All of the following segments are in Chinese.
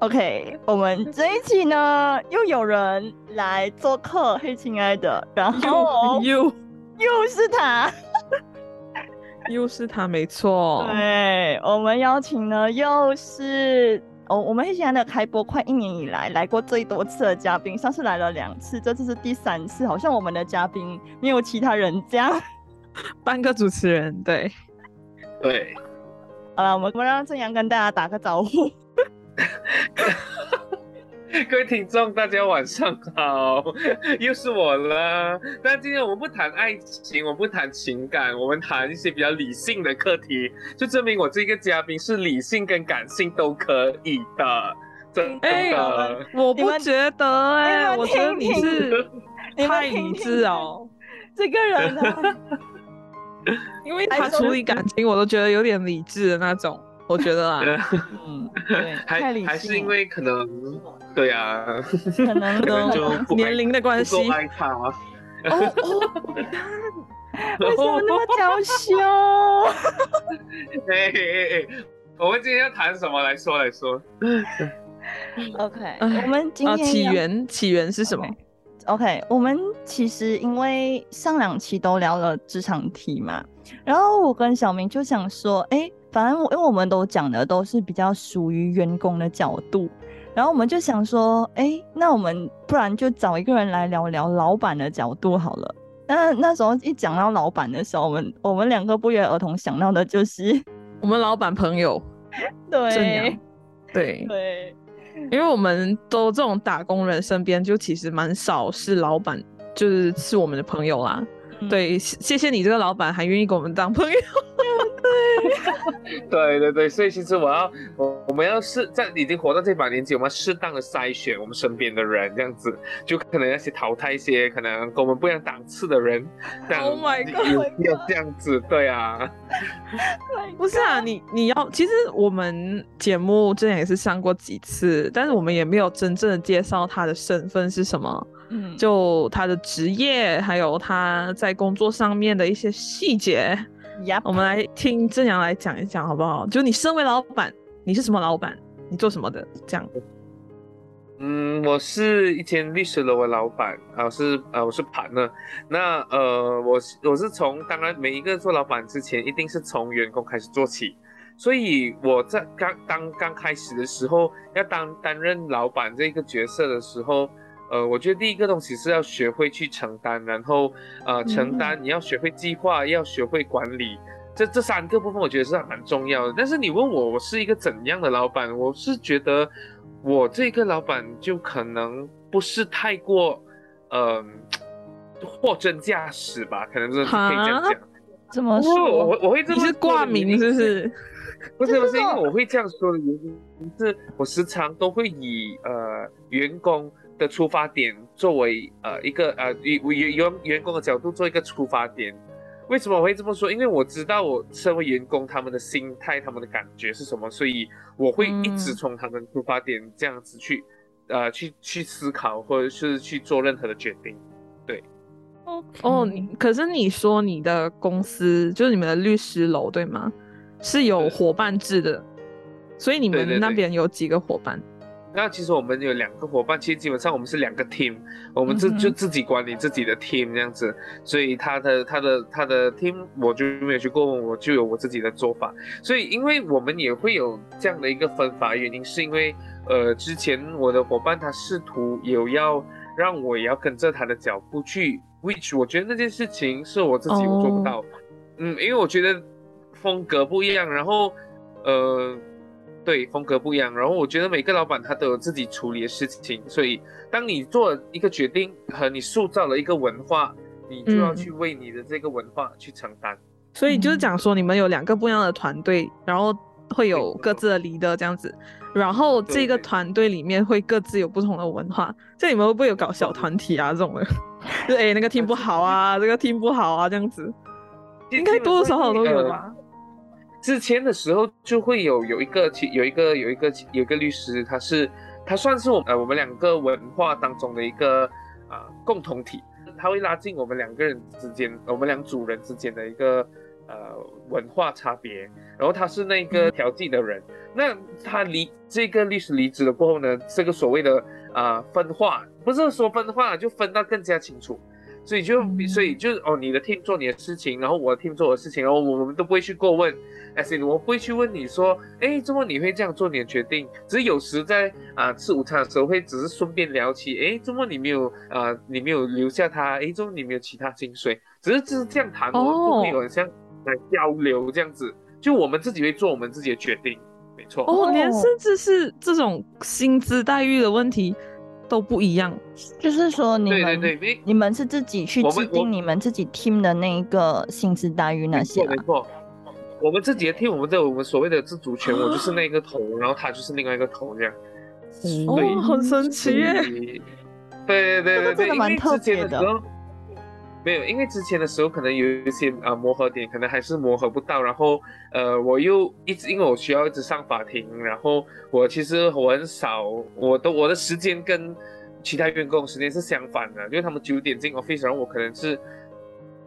OK，我们这一期呢，又有人来做客，嘿，亲爱的，然后又又是他，又是他，没错。对，我们邀请呢，又是哦，我们黑，亲爱的开播快一年以来来过最多次的嘉宾，上次来了两次，这次是第三次，好像我们的嘉宾没有其他人这样，半个主持人，对，对。好了，我们我们让正阳跟大家打个招呼。各位听众，大家晚上好，又是我了。但今天我们不谈爱情，我们不谈情感，我们谈一些比较理性的课题，就证明我这个嘉宾是理性跟感性都可以的。真的，我不觉得哎，我觉得你是太理智哦，这个人呢，因为他处理感情，我都觉得有点理智的那种。我觉得啊，嗯，对，还还是因为可能，对啊，可能可能就年龄的关系，爱他。哦哦，为什么那么娇羞？哎哎哎，我们今天要谈什么？来说来说。OK，我们今天起源起源是什么？OK，我们其实因为上两期都聊了职场题嘛，然后我跟小明就想说，哎。反正我因为我们都讲的都是比较属于员工的角度，然后我们就想说，哎，那我们不然就找一个人来聊聊老板的角度好了。那那时候一讲到老板的时候，我们我们两个不约而同想到的就是 我们老板朋友，对，对对，因为我们都这种打工人身边就其实蛮少是老板，就是是我们的朋友啦。对，谢谢你这个老板还愿意跟我们当朋友。对，对对对，所以其实我要我我们要适在已经活到这把年纪，我们要适当的筛选我们身边的人，这样子就可能要去淘汰一些可能跟我们不一样档次的人。Oh my god！要这样子，对啊。不是啊，你你要其实我们节目之前也是上过几次，但是我们也没有真正的介绍他的身份是什么。嗯，就他的职业，还有他在工作上面的一些细节，我们来听正阳来讲一讲，好不好？就你身为老板，你是什么老板？你做什么的？这样。嗯，我是一间律师楼的老板，啊，是呃，我是盘呢。那呃，我我是从当然每一个做老板之前，一定是从员工开始做起，所以我在刚当刚开始的时候，要当担任老板这个角色的时候。呃，我觉得第一个东西是要学会去承担，然后呃，承担你要学会计划，要学会管理，这这三个部分我觉得是蛮重要的。但是你问我，我是一个怎样的老板？我是觉得我这个老板就可能不是太过，嗯，货真价实吧？可能是可以这样讲。怎么说？我我会这么是挂名，是 不是？不是不是，因为我会这样说的原因是，我时常都会以呃员工。的出发点作为呃一个呃员员员员工的角度做一个出发点，为什么我会这么说？因为我知道我身为员工他们的心态他们的感觉是什么，所以我会一直从他们出发点这样子去呃去去思考或者是去做任何的决定。对，哦，你可是你说你的公司就是你们的律师楼对吗？是有伙伴制的，所以你们那边有几个伙伴？那其实我们有两个伙伴，其实基本上我们是两个 team，我们自就自己管理自己的 team 这样子，所以他的他的他的 team 我就没有去过问，我就有我自己的做法。所以因为我们也会有这样的一个分法，原因是因为呃之前我的伙伴他试图有要让我也要跟着他的脚步去，which 我觉得那件事情是我自己我做不到，嗯，因为我觉得风格不一样，然后呃。对，风格不一样。然后我觉得每个老板他都有自己处理的事情，所以当你做一个决定和你塑造了一个文化，你就要去为你的这个文化去承担。所以就是讲说，你们有两个不一样的团队，然后会有各自的 leader 这样子，然后这个团队里面会各自有不同的文化。这你们会不会有搞小团体啊这种的？就哎那个 team 不好啊，这个 team 不好啊这样子，应该多多少少都有吧。之前的时候就会有有一个有一个有一个有一个律师，他是他算是我呃我们两个文化当中的一个啊共同体，他会拉近我们两个人之间，我们两组人之间的一个呃文化差别。然后他是那个调剂的人，那他离这个律师离职了过后呢，这个所谓的啊分化，不是说分化就分到更加清楚。所以就所以就是哦，你的 team 做你的事情，然后我的 team 做我的事情，然后我们都不会去过问。S，我不会去问你说，哎，怎么你会这样做你的决定？只是有时在啊吃午餐的时候会只是顺便聊起，哎，怎么你没有啊，你没有留下他？哎，怎么你没有其他薪水？只是只是这样谈，我们不会有像来交流这样子。就我们自己会做我们自己的决定，没错。哦，连甚至是这种薪资待遇的问题。都不一样，就是说你们你们是自己去制定你们自己 team 的那一个薪资待遇那些没错，我们自己的 team，我们在我们所谓的自主权，我就是那个头，然后他就是另外一个头这样。哦，很神奇耶！对对对对，蛮特别的。没有，因为之前的时候可能有一些啊磨合点，可能还是磨合不到。然后呃，我又一直因为我需要一直上法庭，然后我其实我很少，我的我的时间跟其他员工时间是相反的，因为他们九点进 office，然后我可能是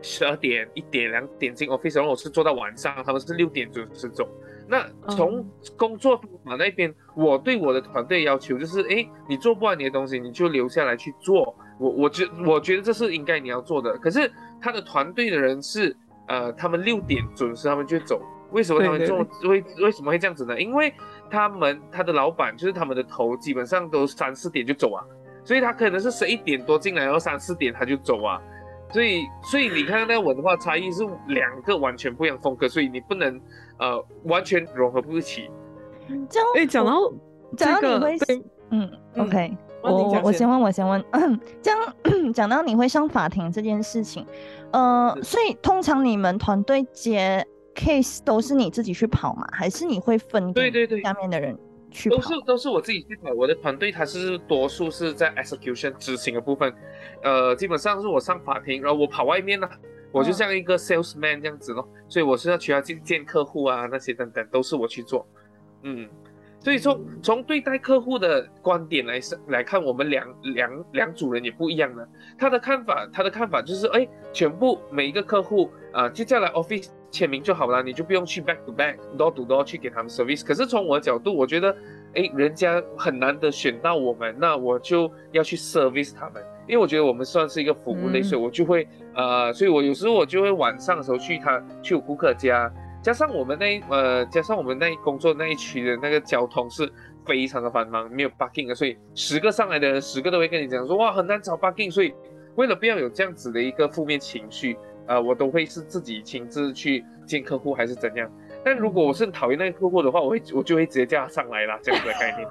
十二点、一点、两点进 office，然后我是做到晚上，他们是六点准时走。那从工作方法那边，我对我的团队要求就是，哎，你做不完你的东西，你就留下来去做。我我觉我觉得这是应该你要做的，可是他的团队的人是，呃，他们六点准时他们就走，为什么他们做为为什么会这样子呢？因为他们他的老板就是他们的头，基本上都三四点就走啊，所以他可能是十一点多进来，然后三四点他就走啊，所以所以你看那个文化差异是两个完全不一样风格，所以你不能呃完全融合不一起。这样哎，讲到讲到你会嗯，OK。我我先问，我先问，这样 讲到你会上法庭这件事情，呃，所以通常你们团队接 case 都是你自己去跑吗？还是你会分对对对下面的人去跑？都是都是我自己去跑，我的团队它是多数是在 execution 执行的部分，呃，基本上是我上法庭，然后我跑外面呢，我就像一个 salesman 这样子咯，所以我是要需要去见客户啊那些等等都是我去做，嗯。所以从，从对待客户的观点来上来看，我们两两两组人也不一样了。他的看法，他的看法就是，哎，全部每一个客户啊，就叫来 office 签名就好了，你就不用去 back to back door to door 去给他们 service。可是从我的角度，我觉得，哎，人家很难得选到我们，那我就要去 service 他们，因为我觉得我们算是一个服务类，所以我就会，呃，所以我有时候我就会晚上的时候去他去顾客家。加上我们那呃，加上我们那工作那一区的那个交通是非常的繁忙，没有 parking 的，所以十个上来的人，十个都会跟你讲说，哇，很难找 parking。所以为了不要有这样子的一个负面情绪，呃，我都会是自己亲自去见客户还是怎样。但如果我是很讨厌那个客户的话，我会我就会直接叫他上来啦，这样子的概念。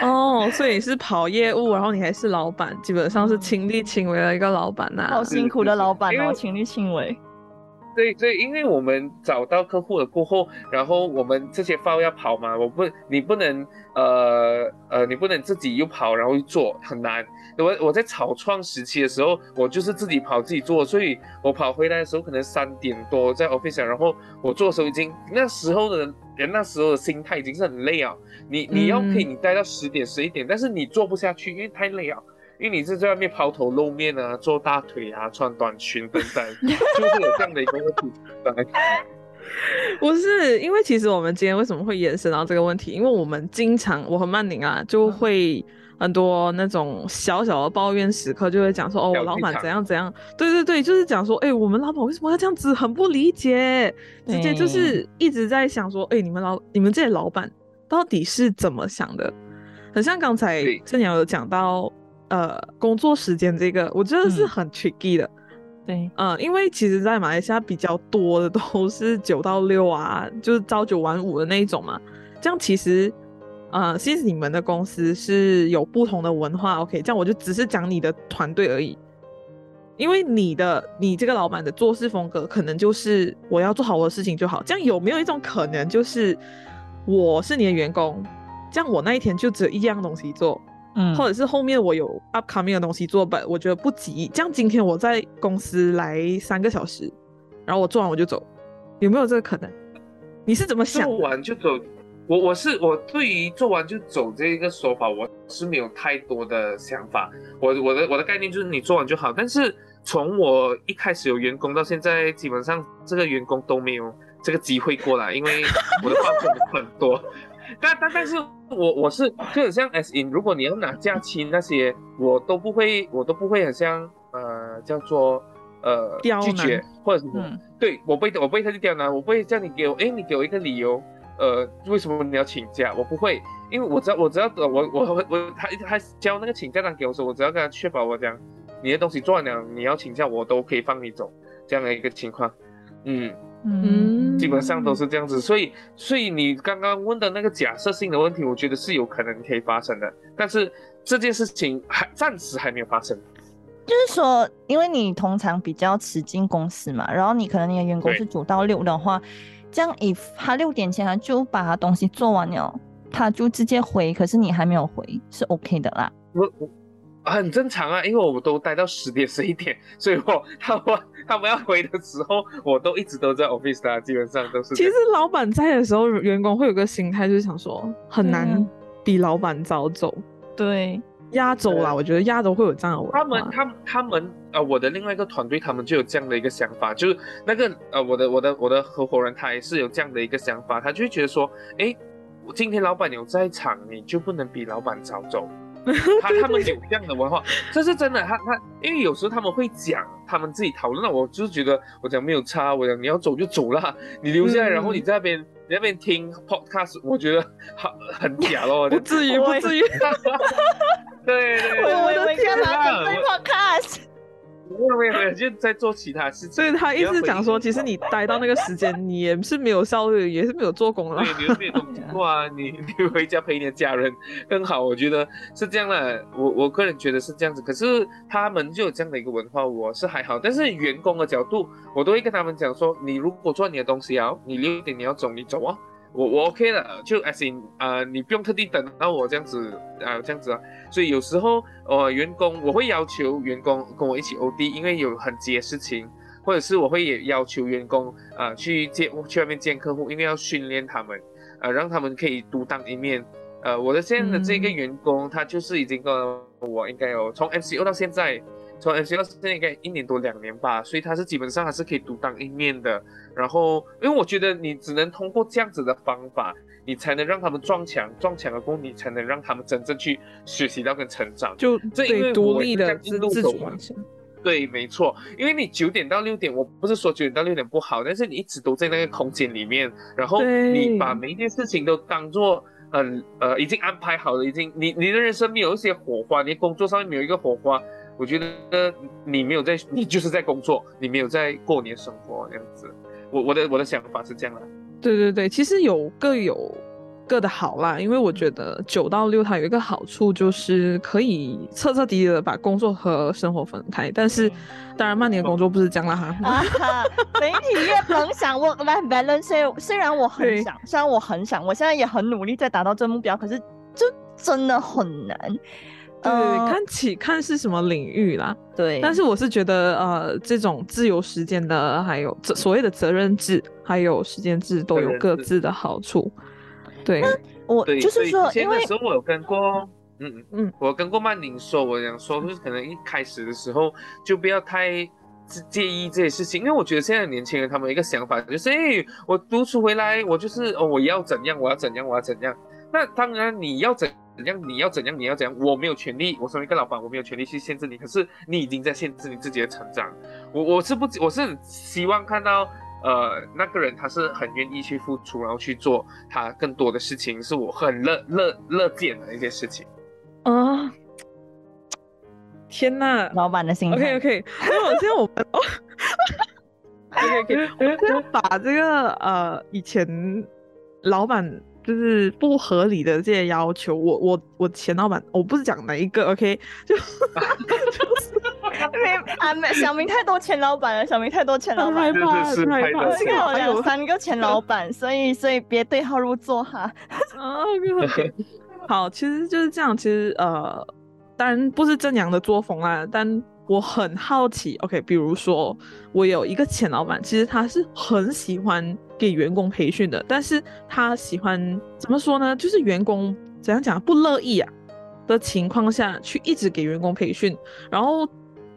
哦，所以是跑业务，然后你还是老板，基本上是亲力亲为的一个老板呐。好辛苦的老板哦，亲力亲为。对对，因为我们找到客户了过后，然后我们这些 file 要跑嘛，我不，你不能，呃呃，你不能自己又跑，然后做很难。我我在草创时期的时候，我就是自己跑自己做，所以我跑回来的时候可能三点多在 office，然后我做的时候已经那时候的人那时候的心态已经是很累啊。你你要可以你待到十点十一点，但是你做不下去，因为太累了。因为你是在外面抛头露面啊，做大腿啊，穿短裙等等，就是有这样的一个问题。不是，因为其实我们今天为什么会延伸到这个问题？因为我们经常，我和曼宁啊，就会很多那种小小的抱怨时刻，就会讲说，哦，我老板怎样怎样。对对对，就是讲说，哎，我们老板为什么要这样子，很不理解，直接就是一直在想说，哎，你们老你们这些老板到底是怎么想的？很像刚才正鸟有讲到。呃，工作时间这个我觉得是很 tricky 的，对，嗯，因为其实，在马来西亚比较多的都是九到六啊，就是朝九晚五的那一种嘛。这样其实，呃，其实你们的公司是有不同的文化，OK？这样我就只是讲你的团队而已。因为你的你这个老板的做事风格，可能就是我要做好我的事情就好。这样有没有一种可能，就是我是你的员工，这样我那一天就只有一样东西做，嗯，或者是后面我有 upcoming 的东西做本，我觉得不急。这样今天我在公司来三个小时，然后我做完我就走，有没有这个可能？你是怎么想？做完就走。我我是我对于做完就走这一个说法，我是没有太多的想法。我我的我的概念就是你做完就好。但是从我一开始有员工到现在，基本上这个员工都没有这个机会过来，因为我的报酬很多。但但但是我我是就很像 S in，如果你要拿假期那些，我都不会我都不会很像呃叫做呃拒绝或者什么。对我不会我不会特地刁难，我不会叫你给我哎你给我一个理由。呃，为什么你要请假？我不会，因为我只要我只要我我我他他交那个请假单给我说，我只要跟他确保我讲你的东西做完了，你要请假我都可以放你走这样的一个情况。嗯嗯，基本上都是这样子。所以所以你刚刚问的那个假设性的问题，我觉得是有可能可以发生的，但是这件事情还暂时还没有发生。就是说，因为你通常比较迟进公司嘛，然后你可能你的员工是九到六的话。这样，if 他六点前他就把他东西做完了，他就直接回。可是你还没有回，是 OK 的啦。我我很正常啊，因为我都待到十点十一点，所以我他们 他们要回的时候，我都一直都在 office 啊，基本上都是。其实老板在的时候，员工会有个心态，就是想说很难比老板早走。对。压轴啦，我觉得压轴会有这样的。他们，他们，他们，呃，我的另外一个团队，他们就有这样的一个想法，就是那个，呃，我的，我的，我的合伙人，他也是有这样的一个想法，他就会觉得说，哎，今天老板有在场，你就不能比老板早走。他他们有这样的文化，这是真的。他他，因为有时候他们会讲，他们自己讨论，那我就是觉得，我讲没有差，我讲你要走就走啦，你留下来，然后你在那边。你那边听 podcast，我觉得好很假咯，不至于，不至于。对对，我的天哪，准备 podcast。没有没有没有，就在做其他事情。所以他一直讲说，其实你待到那个时间，你也是没有效率，也是没有做工了。对，你没有东西做啊，你 你回家陪你的家人更好。我觉得是这样的，我我个人觉得是这样子。可是他们就有这样的一个文化，我是还好。但是员工的角度，我都会跟他们讲说，你如果做你的东西啊，你六点你要走，你走啊。我我 OK 了，就 as in 啊，你不用特地等到我这样子啊，这样子啊。所以有时候呃，员工我会要求员工跟我一起 OD，因为有很急的事情，或者是我会也要求员工啊去见去外面见客户，因为要训练他们，呃，让他们可以独当一面。呃，我的现在的这个员工，他就是已经跟我应该有从 MCO 到现在。从到现在应该一年多两年吧，所以他是基本上还是可以独当一面的。然后，因为我觉得你只能通过这样子的方法，你才能让他们撞墙，撞墙了过后，你才能让他们真正去学习到跟成长。就这因为独立的自主完成。对，没错。因为你九点到六点，我不是说九点到六点不好，但是你一直都在那个空间里面，然后你把每一件事情都当做嗯呃已经安排好了，已经你你的人生没有一些火花，你工作上面没有一个火花。我觉得你没有在，你就是在工作，你没有在过年生活这样子。我我的我的想法是这样的。对对对，其实有各有各的好啦，因为我觉得九到六它有一个好处就是可以彻彻底底的把工作和生活分开。但是当然，曼尼的工作不是这样啦哈。媒体越能想 work life balance，虽然我很想，虽然我很想，我现在也很努力在达到这目标，可是就真的很难。对，看起看是什么领域啦。对，但是我是觉得，呃，这种自由时间的，还有所谓的责任制，还有时间制，都有各自的好处。对，我就是说，因为时候我有跟过，嗯嗯嗯，我跟过曼宁说，我想说，就是可能一开始的时候就不要太介意这些事情，因为我觉得现在年轻人他们一个想法就是，哎，我读书回来，我就是哦，我要怎样，我要怎样，我要怎样。那当然你要怎。怎样？你要怎样？你要怎样？我没有权利，我身为一个老板，我没有权利去限制你。可是你已经在限制你自己的成长。我我是不，我是希望看到，呃，那个人他是很愿意去付出，然后去做他更多的事情，是我很乐乐乐见的一些事情。啊！天呐，老板的心。OK OK，那我现在我们，OK OK，我们要把这个呃以前老板。就是不合理的这些要求，我我我前老板，我不是讲哪一个，OK，就 就是啊，小明太多前老板了，小明太多前老板，害怕，害怕。这个有三个前老板，所以所以别对号入座哈。啊，好，其实就是这样。其实呃，当然不是正阳的作风啊，但我很好奇。OK，比如说我有一个前老板，其实他是很喜欢给员工培训的，但是他喜欢怎么说呢？就是员工怎样讲不乐意啊的情况下去一直给员工培训，然后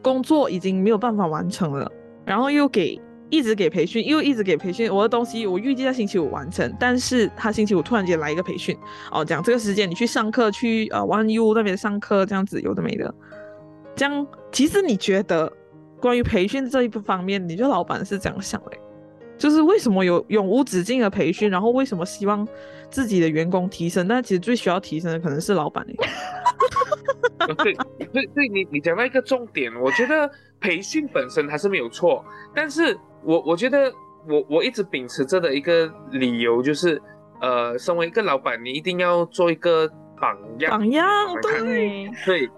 工作已经没有办法完成了，然后又给。一直给培训，又一直给培训。我的东西我预计在星期五完成，但是他星期五突然间来一个培训，哦，讲这个时间你去上课，去呃 One U 那边上课，这样子有的没的。这样，其实你觉得关于培训这一部方面，你觉得老板是怎样想的？就是为什么有永无止境的培训，然后为什么希望自己的员工提升？但其实最需要提升的可能是老板 哎。对对对，你你讲到一个重点，我觉得培训本身还是没有错，但是。我我觉得我我一直秉持着的一个理由就是，呃，身为一个老板，你一定要做一个榜样。榜样，对对对，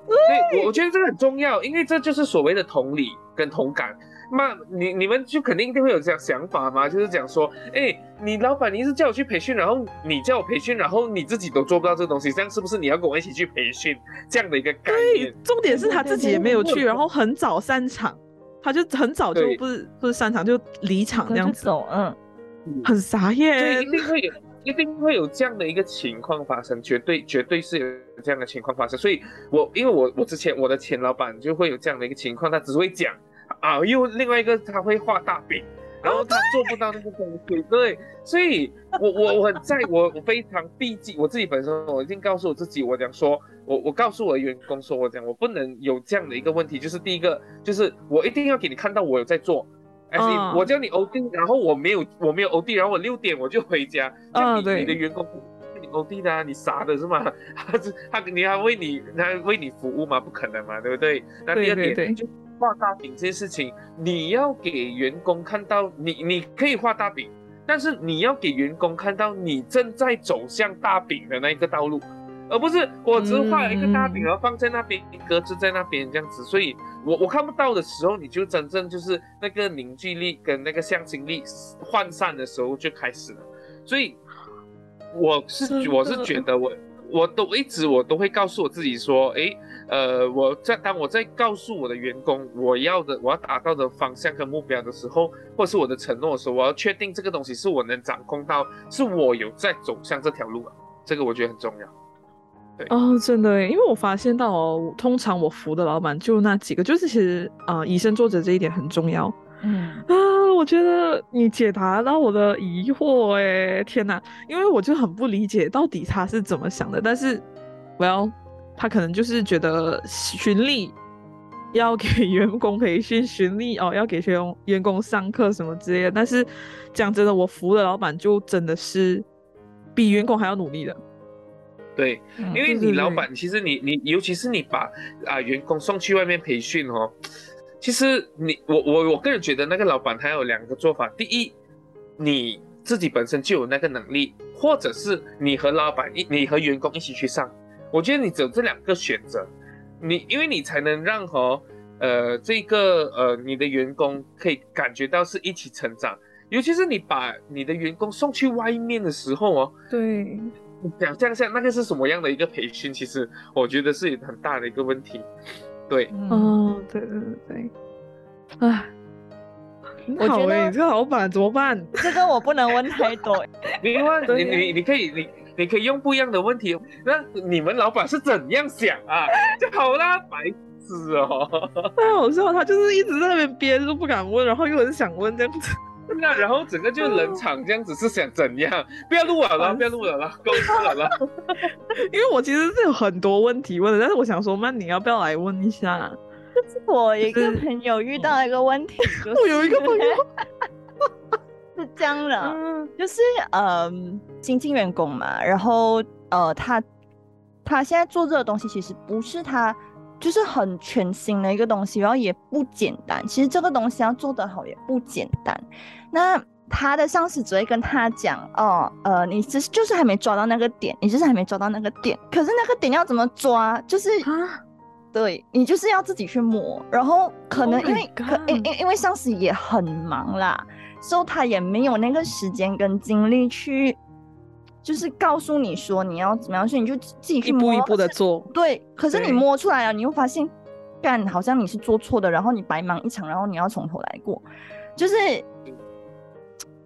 我我觉得这个很重要，因为这就是所谓的同理跟同感。那你你们就肯定一定会有这样想法嘛，就是讲说，哎，你老板你一直叫我去培训，然后你叫我培训，然后你自己都做不到这个东西，这样是不是你要跟我一起去培训这样的一个概念？重点是他自己也没有去，然后很早散场。他就很早就不是不是散场就离场这样子，嗯，很傻耶，对，一定会有，一定会有这样的一个情况发生，绝对绝对是有这样的情况发生。所以，我因为我我之前我的前老板就会有这样的一个情况，他只会讲啊，又另外一个他会画大饼。然后他做不到那个东西，对，所以我我我很在我我非常避忌我自己本身，我已经告诉我自己，我讲说，我我告诉我的员工说，我讲我不能有这样的一个问题，就是第一个就是我一定要给你看到我有在做，而且我叫你 O D，然后我没有我没有 O D，然后我六点我就回家，啊，对，你的员工你 O D 的，你傻的是吗？他他你还为你他为你服务吗？不可能嘛，对不对？那第二点就。画大饼这件事情，你要给员工看到你，你可以画大饼，但是你要给员工看到你正在走向大饼的那一个道路，而不是我只画了一个大饼，然后放在那边搁置在那边这样子。所以，我我看不到的时候，你就真正就是那个凝聚力跟那个向心力涣散的时候就开始了。所以，我是我是觉得我我都一直我都会告诉我自己说，哎。呃，我在当我在告诉我的员工我要的我要达到的方向跟目标的时候，或是我的承诺的时候，我要确定这个东西是我能掌控到，是我有在走向这条路啊，这个我觉得很重要。对哦，真的，因为我发现到哦，通常我服的老板就那几个，就是其实啊，以身作则这一点很重要。嗯啊，我觉得你解答到我的疑惑，哎，天哪，因为我就很不理解到底他是怎么想的，但是我要。他可能就是觉得巡例要给 员工培训，巡例哦要给员工员工上课什么之类的。但是讲真的，我服的老板就真的是比员工还要努力的。对，因为你老板其实你你尤其是你把啊员工送去外面培训哦，其实你我我我个人觉得那个老板他有两个做法：第一，你自己本身就有那个能力，或者是你和老板一你和员工一起去上。我觉得你只有这两个选择，你因为你才能让和呃这个呃你的员工可以感觉到是一起成长，尤其是你把你的员工送去外面的时候哦，对，想象一下那个是什么样的一个培训，其实我觉得是很大的一个问题，对，哦，对对对对，哎，我觉得你这个老板怎么办？这个我不能问太多，你问你你你可以你。你可以用不一样的问题，那你们老板是怎样想啊？就好啦，白痴哦！太好笑，他就是一直在那边憋着不敢问，然后又很想问这样子。那然后整个就冷场这样子，是想怎样？不要录了啦，不要录了啦，够了啦。因为我其实是有很多问题问的，但是我想说，那你要不要来问一下？是我一个朋友遇到一个问题，我有一个朋友。是这样的，就是呃，新进员工嘛，然后呃，他他现在做这个东西，其实不是他，就是很全新的一个东西，然后也不简单。其实这个东西要做得好也不简单。那他的上司只会跟他讲，哦，呃，你只是就是还没抓到那个点，你就是还没抓到那个点。可是那个点要怎么抓？就是啊，对你就是要自己去摸，然后可能因为可因因因为上司也很忙啦，所以他也没有那个时间跟精力去，就是告诉你说你要怎么样，所以你就自己去摸，一步一步的做。对，可是你摸出来了，你又发现，干好像你是做错的，然后你白忙一场，然后你要从头来过，就是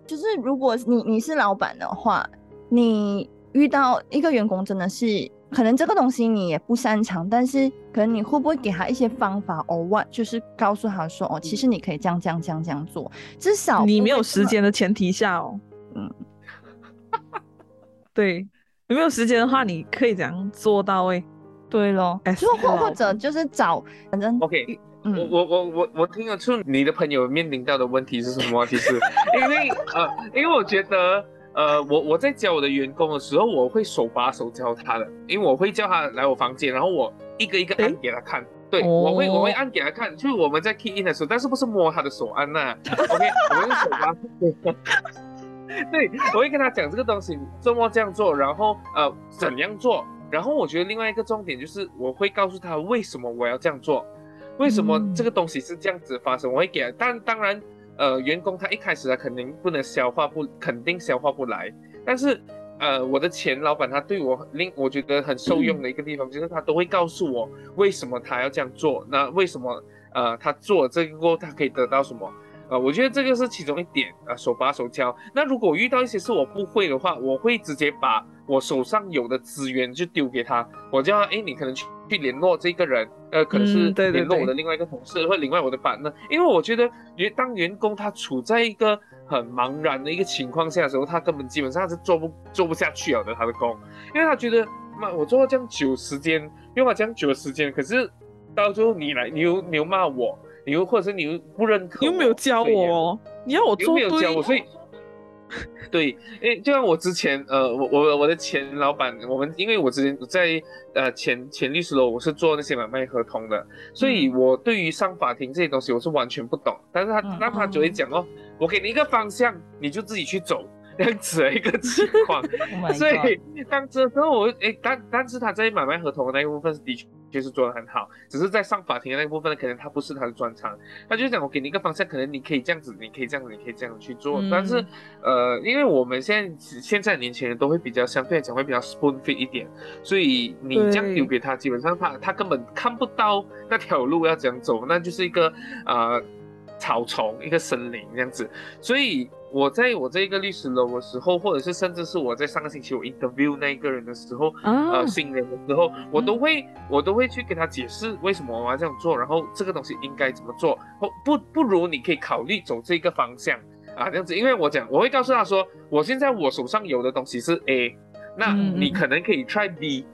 就是如果你你是老板的话，你遇到一个员工真的是。可能这个东西你也不擅长，但是可能你会不会给他一些方法哦？万就是告诉他说哦，其实你可以这样这样这样这样做，至少你没有时间的前提下哦。嗯，对，你没有时间的话，你可以怎样做到位？对咯，就或或者就是找，反正 OK。我我我我我听得出你的朋友面临到的问题是什么？其实 因为呃，因为我觉得。呃，我我在教我的员工的时候，我会手把手教他的，因为我会叫他来我房间，然后我一个一个按给他看。对，我会我会按给他看，就是我们在 key in 的时候，但是不是摸他的手按呐？OK，我们用手把。对，我会跟他讲这个东西怎么这样做，然后呃怎样做，然后我觉得另外一个重点就是我会告诉他为什么我要这样做，为什么这个东西是这样子发生，我会给他，但当然。呃，员工他一开始他肯定不能消化不，肯定消化不来。但是，呃，我的前老板他对我令我觉得很受用的一个地方，就是他都会告诉我为什么他要这样做，那为什么呃他做这个过他可以得到什么？呃，我觉得这个是其中一点啊，手把手教。那如果遇到一些事我不会的话，我会直接把我手上有的资源就丢给他，我叫他，哎，你可能去去联络这个人，呃，可能是联络我的另外一个同事或另外我的班呢，因为我觉得员当员工他处在一个很茫然的一个情况下的时候，他根本基本上是做不做不下去了的他的工，因为他觉得妈我做了这样久时间，用了这样久的时间，可是到最后你来你又你又骂我。你又或者是你又不认可，你又没有教我，你要我做没有教我，所以 对，诶，就像我之前，呃，我我我的前老板，我们因为我之前在呃前前律师楼，我是做那些买卖合同的，所以我对于上法庭这些东西我是完全不懂，但是他那他就会讲哦，我给你一个方向，你就自己去走。这样子的一个情况，所以当这时候我诶，但但是他在买卖合同的那一部分是的确是做的很好，只是在上法庭的那一部分呢可能他不是他的专长，他就讲我给你一个方向，可能你可以这样子，你可以这样子，你可以这样去做，但是呃，因为我们现在现在年轻人都会比较相对来讲会比较 spoon feed 一点，所以你这样丢给他，基本上他他根本看不到那条路要怎样走，那就是一个呃草丛，一个森林这样子，所以。我在我这一个律师楼的时候，或者是甚至是我在上个星期我 interview 那一个人的时候，呃，新人的时候，我都会我都会去给他解释为什么我要这样做，然后这个东西应该怎么做，或不不如你可以考虑走这个方向啊，这样子，因为我讲我会告诉他说，我现在我手上有的东西是 A，那你可能可以 try B，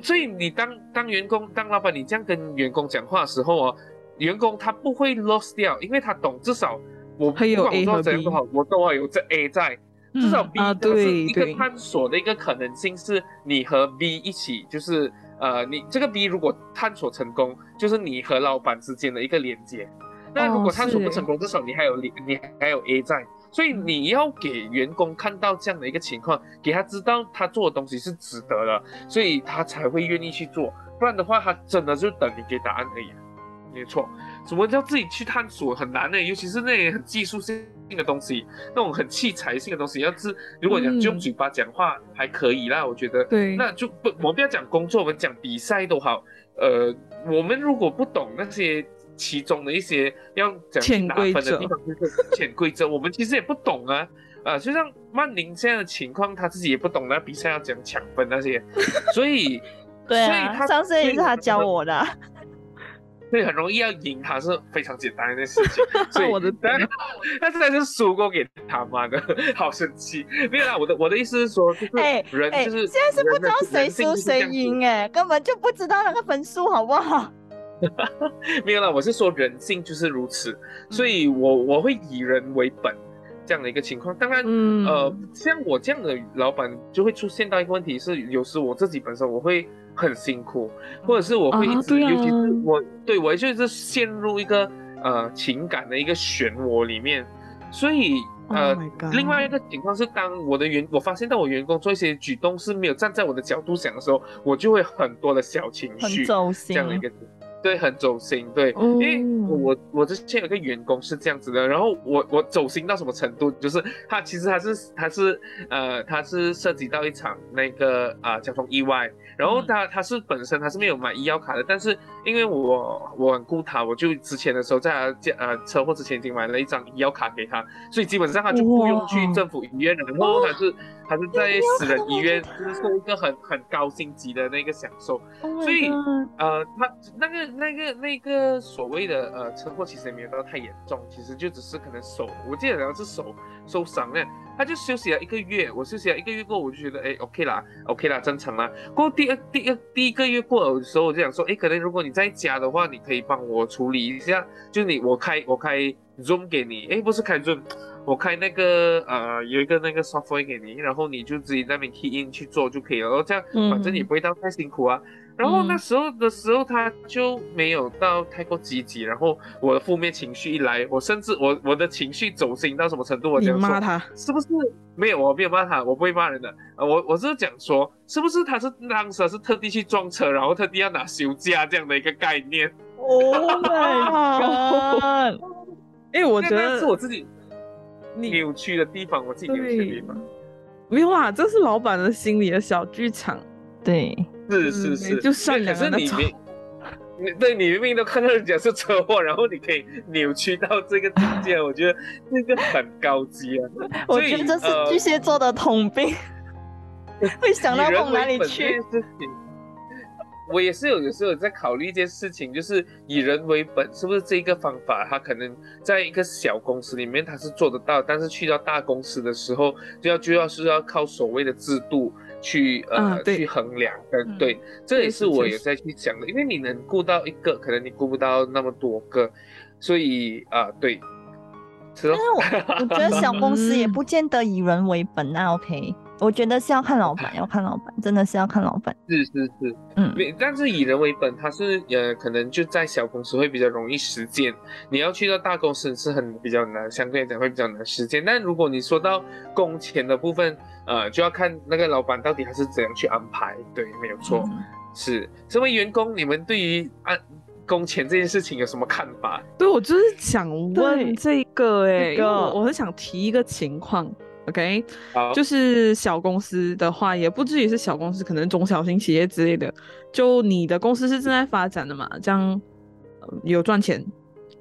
所以你当当员工当老板，你这样跟员工讲话的时候哦，员工他不会 lost 掉，因为他懂至少。我不管我做怎样都好，我都要有这 A 在，至少 B 它是一个探索的一个可能性，是你和 B 一起，就是呃，你这个 B 如果探索成功，就是你和老板之间的一个连接。那如果探索不成功，至少你还有你你还有 A 在，所以你要给员工看到这样的一个情况，给他知道他做的东西是值得的，所以他才会愿意去做，不然的话他真的就等你给答案而已。没错，什么叫自己去探索很难呢，尤其是那些很技术性的东西，那种很器材性的东西，要是如果讲就用嘴巴讲话还可以啦，我觉得，对，那就不，我们不要讲工作，我们讲比赛都好。呃，我们如果不懂那些其中的一些要讲去拿分的地方，就是潜规则，我们其实也不懂啊。啊，就像曼宁这样的情况，他自己也不懂那比赛要讲抢分那些，所以，对啊，上次也是他教我的。所以很容易要赢他是非常简单的一件事情，所以我的但 但是还是输过给他妈的，好生气。没有啦，我的我的意思是说，就是人就是现在是不知道谁输谁赢，哎，根本就不知道那个分数，好不好？没有啦，我是说人性就是如此，所以我我会以人为本这样的一个情况。当然，呃，像我这样的老板就会出现到一个问题是，有时我自己本身我会。很辛苦，或者是我会一直，尤其是我对我就是陷入一个呃情感的一个漩涡里面，所以呃，另外一个情况是，当我的员我发现到我员工做一些举动是没有站在我的角度想的时候，我就会很多的小情绪，这样的一个。对，很走心。对，因为我我之前有个员工是这样子的，然后我我走心到什么程度，就是他其实他是他是呃他是涉及到一场那个啊交通意外，然后他他是本身他是没有买医药卡的，但是因为我我很顾他，我就之前的时候在他呃车祸之前已经买了一张医药卡给他，所以基本上他就不用去政府医院了，然后他是。他是在私人医院，就是说一个很很高星级的那个享受，所以呃，他那个那个那个所谓的呃车祸其实也没有到太严重，其实就只是可能手，我记得好像是手受伤了，他就休息了一个月，我休息了一个月过后，我就觉得哎，OK 啦，OK 啦，正常啦。过后第二第二第一个月过的时候，我就想说，哎，可能如果你在家的话，你可以帮我处理一下，就你我开我开 Zoom 给你，哎，不是开 Zoom。我开那个呃，有一个那个 software 给你，然后你就自己那边 key in 去做就可以了。然后这样，反正也不会到太辛苦啊。然后那时候的时候，他就没有到太过积极。然后我的负面情绪一来，我甚至我我的情绪走心到什么程度？我讲骂他是不是？没有，我没有骂他，我不会骂人的。呃，我我是讲说，是不是他是当时是特地去撞车，然后特地要拿休假这样的一个概念？Oh my god！哎，我觉得是我自己。扭曲的地方，我自己扭曲的地方，没有啊，这是老板的心里的小剧场。对，是是是，就善良的你你对你明明都看到人家是车祸，然后你可以扭曲到这个境界，我觉得那个很高级啊。我觉得这是巨蟹座的通病，会想到往哪里去。我也是有有时候在考虑一件事情，就是以人为本，是不是这一个方法？他可能在一个小公司里面他是做得到，但是去到大公司的时候，就要就要是要靠所谓的制度去呃去衡量。嗯，对，这也是我有在去想的，因为你能顾到一个，可能你顾不到那么多个，所以啊，对。但是我我觉得小公司也不见得以人为本啊。OK。我觉得是要看老板，要看老板，真的是要看老板。是是是，嗯，但是以人为本，他是呃，可能就在小公司会比较容易实践，你要去到大公司是很比较难，相对来讲会比较难实践。但如果你说到工钱的部分，呃，就要看那个老板到底他是怎样去安排。对，没有错。是，身为员工，你们对于按工钱这件事情有什么看法？对我就是想问这个，哎，我很想提一个情况。OK，就是小公司的话，也不至于是小公司，可能中小型企业之类的。就你的公司是正在发展的嘛，这样有赚钱。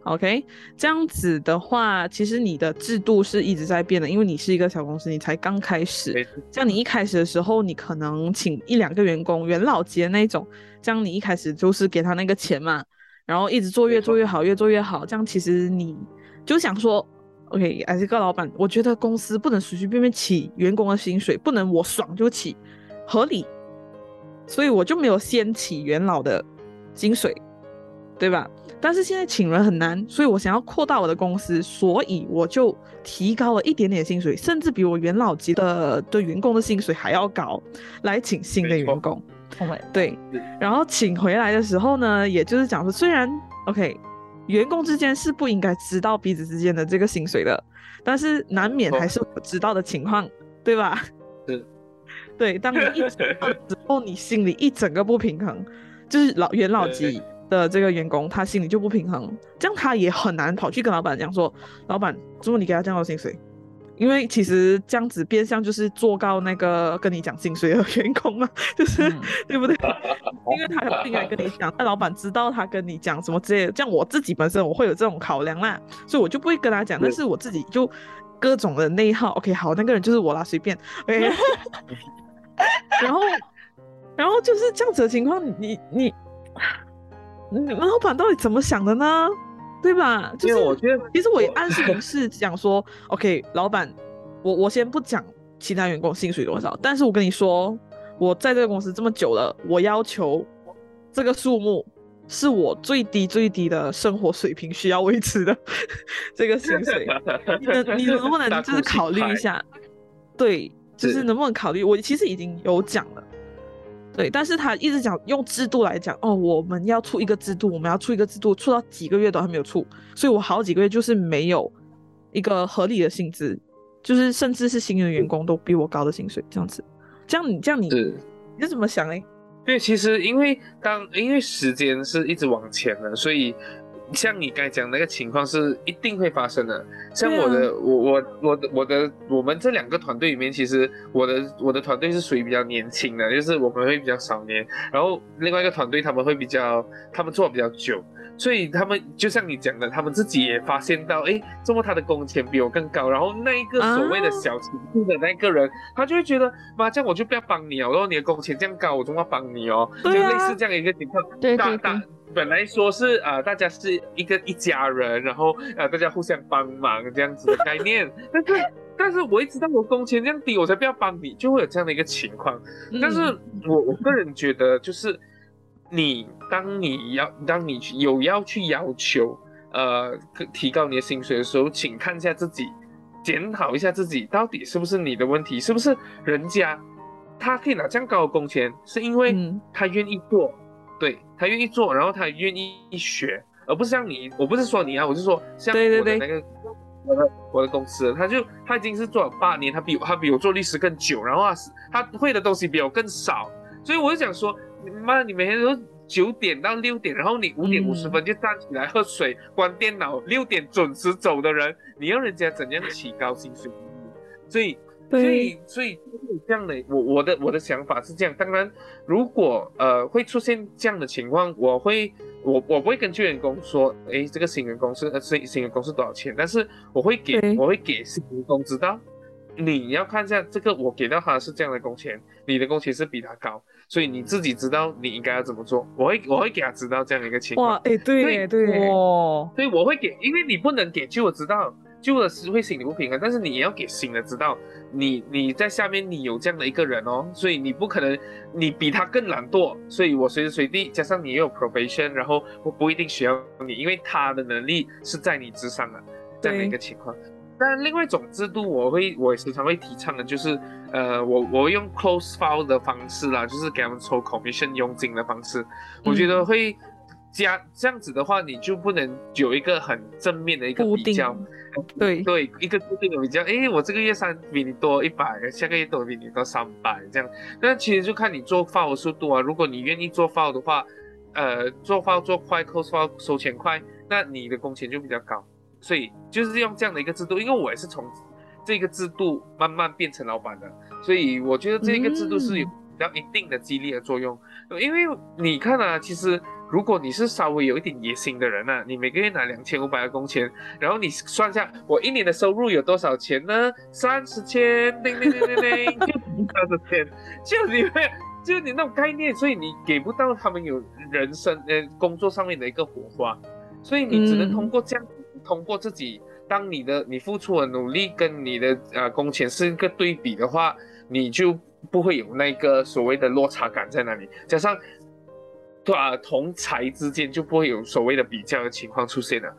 OK，这样子的话，其实你的制度是一直在变的，因为你是一个小公司，你才刚开始。像你一开始的时候，你可能请一两个员工，元老级的那种，这样你一开始就是给他那个钱嘛，然后一直做，越做越好，越做越好。这样其实你就想说。OK，还是个老板，我觉得公司不能随随便便起员工的薪水，不能我爽就起，合理，所以我就没有先起元老的薪水，对吧？但是现在请人很难，所以我想要扩大我的公司，所以我就提高了一点点薪水，甚至比我元老级的对员工的薪水还要高，来请新的员工。对，然后请回来的时候呢，也就是讲说，虽然 OK。员工之间是不应该知道彼此之间的这个薪水的，但是难免还是我知道的情况，对吧？是，对。当你一之后，你心里一整个不平衡，就是老元老级的这个员工，他心里就不平衡，这样他也很难跑去跟老板讲说，老板，怎么你给他降高薪水？因为其实这样子变相就是做告那个跟你讲薪水的员工嘛，就是 对不对？因为他应该跟你讲，那老板知道他跟你讲什么之类的，像我自己本身我会有这种考量啦，所以我就不会跟他讲。但是我自己就各种的内耗。OK，好，那个人就是我啦，随便。OK，然后，然后就是这样子的情况，你你，你们老板到底怎么想的呢？对吧？就是我觉得，其实我也暗示同事讲说，OK，老板，我我先不讲其他员工薪水多少，但是我跟你说，我在这个公司这么久了，我要求这个数目是我最低最低的生活水平需要维持的这个薪水，你能你能不能 就是考虑一下？对，就是能不能考虑？我其实已经有讲了。对，但是他一直讲用制度来讲哦，我们要出一个制度，我们要出一个制度，出到几个月都还没有出，所以我好几个月就是没有一个合理的薪资就是甚至是新人员工都比我高的薪水，这样子，这样你这样你你是怎么想哎？对，其实因为当因为时间是一直往前的，所以。像你刚才讲那个情况是一定会发生的。像我的，我我我的我的我们这两个团队里面，其实我的我的团队是属于比较年轻的，就是我们会比较少年。然后另外一个团队他们会比较，他们做比较久，所以他们就像你讲的，他们自己也发现到，哎，怎么他的工钱比我更高？然后那一个所谓的小情妇的那个人，他就会觉得，妈，这样我就不要帮你哦。然后你的工钱这样高，我怎么帮你哦？就类似这样一个情况。对对对。本来说是啊，大家是一个一家人，然后啊，大家互相帮忙这样子的概念。但是，但是我一直到我工钱这样低，我才不要帮你，就会有这样的一个情况。但是我我个人觉得，就是你当你要当你有要去要求呃提高你的薪水的时候，请看一下自己，检讨一下自己到底是不是你的问题，是不是人家他可以拿这样高的工钱，是因为他愿意做。对他愿意做，然后他愿意学，而不是像你，我不是说你啊，我是说像我的那个我的我的公司，他就他已经是做了八年，他比他比我做律师更久，然后他他会的东西比我更少，所以我就想说，妈，你每天都九点到六点，然后你五点五十分就站起来喝水、关电脑，六点准时走的人，你要人家怎样提高薪水？所以。所以，所以这样的，我我的我的想法是这样。当然，如果呃会出现这样的情况，我会我我不会跟旧员工说，哎，这个新员工是呃新新员工是多少钱？但是我会给我会给新员工知道，你要看一下这个我给到他是这样的工钱，你的工钱是比他高，所以你自己知道你应该要怎么做。我会我会给他知道这样的一个情况。哇，哎，对对哦，所以我会给，因为你不能给旧我知道。旧的是会心里不平衡，但是你也要给新的知道，你你在下面你有这样的一个人哦，所以你不可能你比他更懒惰，所以我随时随地加上你也有 probation，然后我不一定需要你，因为他的能力是在你之上的这样的一个情况。但另外一种制度，我会我时常会提倡的就是，呃，我我用 close file 的方式啦，就是给他们抽 commission 佣金的方式，我觉得会加这样子的话，你就不能有一个很正面的一个比较。对对，一个固定的比较，哎，我这个月三比你多一百，下个月多比你多三百，这样。那其实就看你做 file 速度啊。如果你愿意做 file 的话，呃，做 file 做快，close file 收钱快，那你的工钱就比较高。所以就是用这样的一个制度，因为我也是从这个制度慢慢变成老板的，所以我觉得这个制度是有比较一定的激励的作用。因为你看啊，其实。如果你是稍微有一点野心的人呢，你每个月拿两千五百的工钱，然后你算一下我一年的收入有多少钱呢？三十千，叮叮叮叮叮，就三十千，就你会，就你那种概念，所以你给不到他们有人生呃工作上面的一个火花，所以你只能通过这样，通过自己，当你的你付出的努力跟你的呃工钱是一个对比的话，你就不会有那个所谓的落差感在那里，加上。啊，同才之间就不会有所谓的比较的情况出现了，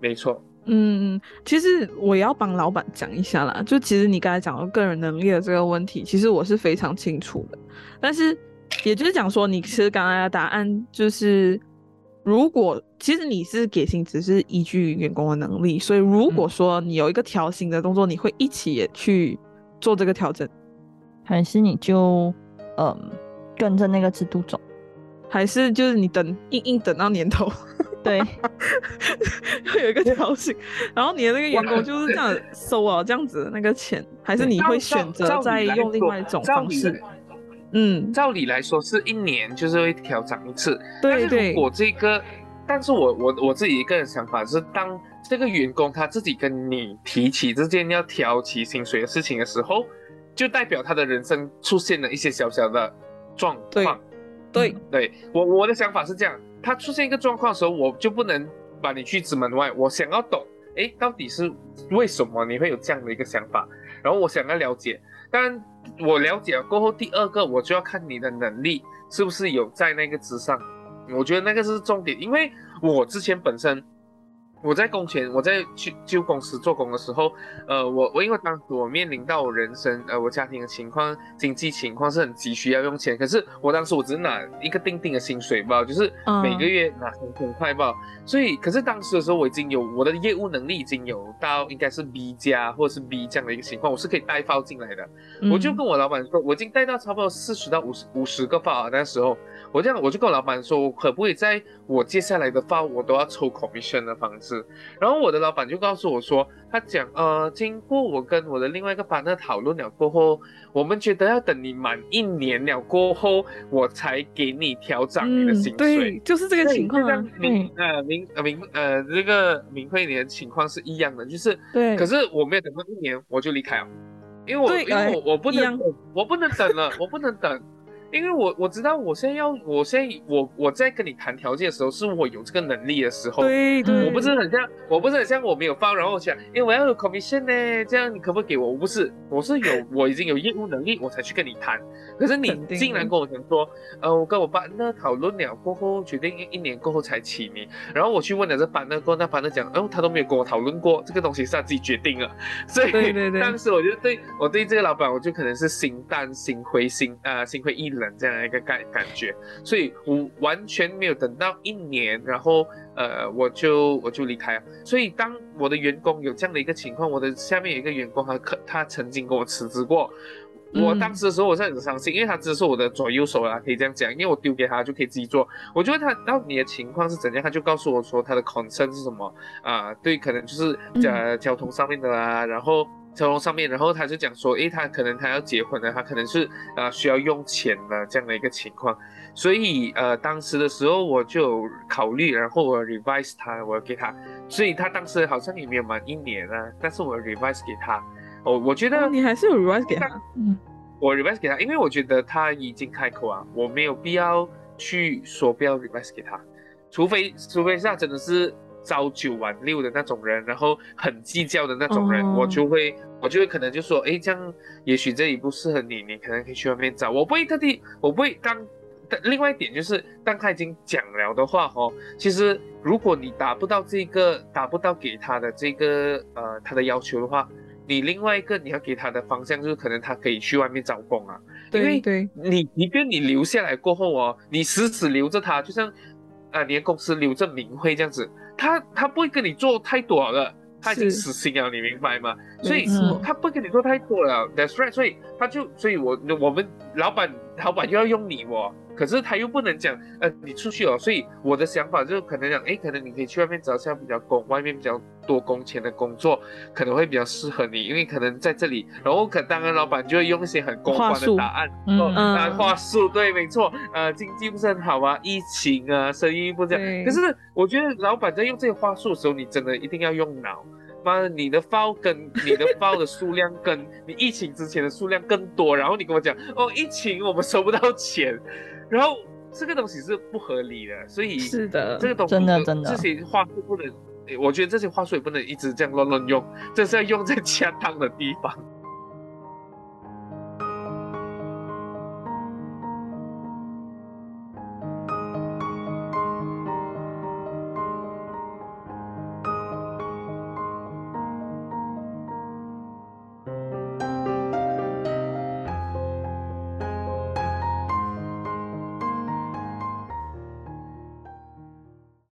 没错。嗯，其实我也要帮老板讲一下啦。就其实你刚才讲到个人能力的这个问题，其实我是非常清楚的。但是，也就是讲说，你其实刚才的答案就是，如果其实你是给薪只是依据员工的能力，所以如果说你有一个调薪的动作，你会一起也去做这个调整，还是你就嗯跟着那个制度走？还是就是你等硬硬等到年头，对，会有一个调薪，然后你的那个员工就是这样收啊，这样子的那个钱，还是你会选择再用另外一种方式？嗯，照理来说是一年就是会调整一次，对对。我这个，但是我我我自己一个人想法是，当这个员工他自己跟你提起这件要调起薪水的事情的时候，就代表他的人生出现了一些小小的状况。对对，我我的想法是这样，他出现一个状况的时候，我就不能把你拒之门外。我想要懂，哎，到底是为什么你会有这样的一个想法？然后我想要了解，但我了解了过后，第二个我就要看你的能力是不是有在那个之上。我觉得那个是重点，因为我之前本身我在工前，我在去旧公司做工的时候，呃，我我因为当时我面临到我人生，呃，我家庭的情况、经济情况是很急需要用钱，可是我当时我只是拿一个定定的薪水吧，就是每个月拿三千块吧，所以，可是当时的时候我已经有我的业务能力已经有到应该是 B 加或者是 B 这样的一个情况，我是可以带包进来的，我就跟我老板说，我已经带到差不多四十到五十五十个包啊，那时候我这样我就跟我老板说，我可不可以在我接下来的包我都要抽 commission 的方式。然后我的老板就告诉我说，他讲，呃，经过我跟我的另外一个 partner 讨论了过后，我们觉得要等你满一年了过后，我才给你调涨你的薪水。对，就是这个情况。明呃明呃明呃这个明慧你的情况是一样的，就是对。可是我没有等到一年我就离开了，因为我因为我我不能我不能等了，我不能等。因为我我知道我现在要，我现在我我在跟你谈条件的时候，是我有这个能力的时候。对对。我不是很像，我不是很像我没有放，然后我想，因为我要有 commission 呢，这样你可不可以给我？我不是，我是有，我已经有业务能力，我才去跟你谈。可是你竟然跟我讲说，呃，我跟我班那讨论了过后，决定一年过后才起你。然后我去问了这班那过，那班那讲，哦，他都没有跟我讨论过，这个东西是他自己决定了。所以对对对。当时我就对我对这个老板，我就可能是心淡心灰心啊心灰意冷这样的一个感。感觉，所以我完全没有等到一年，然后呃，我就我就离开了。所以当我的员工有这样的一个情况，我的下面有一个员工，他可他曾经跟我辞职过。我当时的时候，我是很伤心，因为他只是我的左右手啊，可以这样讲，因为我丢给他就可以自己做。我觉得他到你的情况是怎样，他就告诉我说他的 concern 是什么啊？对，可能就是呃交通上面的啦，然后。交通上面，然后他就讲说，诶，他可能他要结婚了，他可能是啊需要用钱的这样的一个情况，所以呃当时的时候我就考虑，然后我 revise 他，我给他，所以他当时好像也没有满一年啊，但是我 revise 给他，哦，我觉得你还是有 revise 给他，嗯，我 revise 给他，因为我觉得他已经开口啊，我没有必要去说不要 revise 给他，除非除非是他真的是。朝九晚六的那种人，然后很计较的那种人，我就会，我就会可能就说，哎，这样也许这里不适合你，你可能可以去外面找。我不会特地，我不会当。另外一点就是，当他已经讲了的话，哦，其实如果你达不到这个，达不到给他的这个，呃，他的要求的话，你另外一个你要给他的方向就是，可能他可以去外面找工啊。对对，你即便你留下来过后哦，你死死留着他，就像。啊，你的公司留着名讳这样子，他他不会跟你做太多了，他已经死心了，你明白吗？所以他不跟你做太多了，That's right。所以他就，所以我我们老板老板又要用你我。可是他又不能讲，呃，你出去哦，所以我的想法就可能讲，哎，可能你可以去外面找一下比较工，外面比较多工钱的工作，可能会比较适合你，因为可能在这里，然后可当然老板就会用一些很公关的答案，嗯嗯，话术，对，没错，呃，经济不是很好啊，疫情啊，生意不这样，可是我觉得老板在用这些话术的时候，你真的一定要用脑。妈的，你的包跟你的包的数量跟你疫情之前的数量更多，然后你跟我讲哦，疫情我们收不到钱，然后这个东西是不合理的，所以是的，这个东西真的真的这些话术不能，我觉得这些话术也不能一直这样乱乱用，这是要用在恰当的地方。